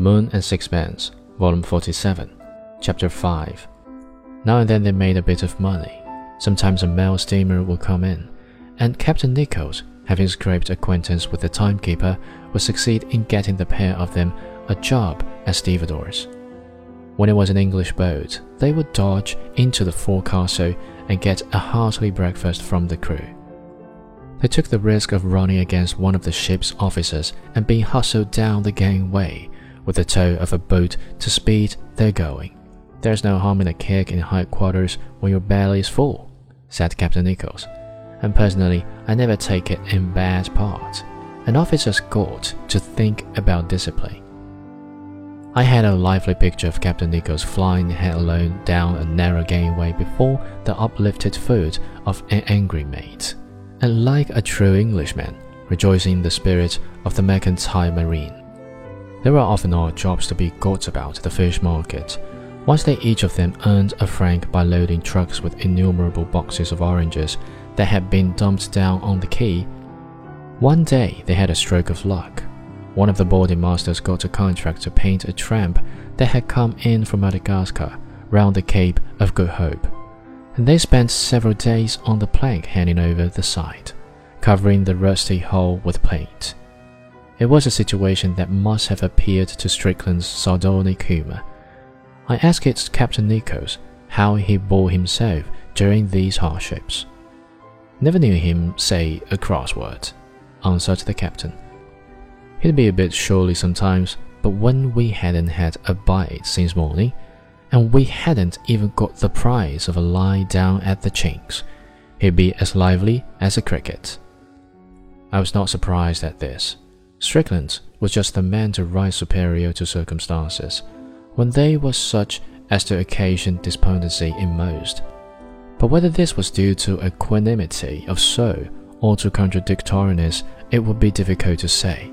Moon and Sixpence, Volume 47, Chapter 5. Now and then they made a bit of money. Sometimes a mail steamer would come in, and Captain Nichols, having scraped acquaintance with the timekeeper, would succeed in getting the pair of them a job as stevedores. When it was an English boat, they would dodge into the forecastle and get a hearty breakfast from the crew. They took the risk of running against one of the ship's officers and being hustled down the gangway with the tow of a boat to speed their going. There's no harm in a kick in high quarters when your belly is full, said Captain Nichols. And personally, I never take it in bad part. An officer's got to think about discipline. I had a lively picture of Captain Nichols flying head alone down a narrow gangway before the uplifted foot of an angry mate, and like a true Englishman, rejoicing in the spirit of the mercantile marine. There were often odd jobs to be got about the fish market. Once they each of them earned a franc by loading trucks with innumerable boxes of oranges that had been dumped down on the quay. One day they had a stroke of luck one of the boarding masters got a contract to paint a tramp that had come in from Madagascar round the Cape of Good Hope, and they spent several days on the plank hanging over the side, covering the rusty hull with paint. It was a situation that must have appeared to Strickland's sardonic humour. I asked Captain Nichols how he bore himself during these hardships. Never knew him say a cross word, answered the captain. He'd be a bit surly sometimes, but when we hadn't had a bite since morning, and we hadn't even got the price of a lie down at the chinks, he'd be as lively as a cricket. I was not surprised at this. Strickland was just the man to rise superior to circumstances, when they were such as to occasion despondency in most. But whether this was due to equanimity of soul or to contradictoriness, it would be difficult to say.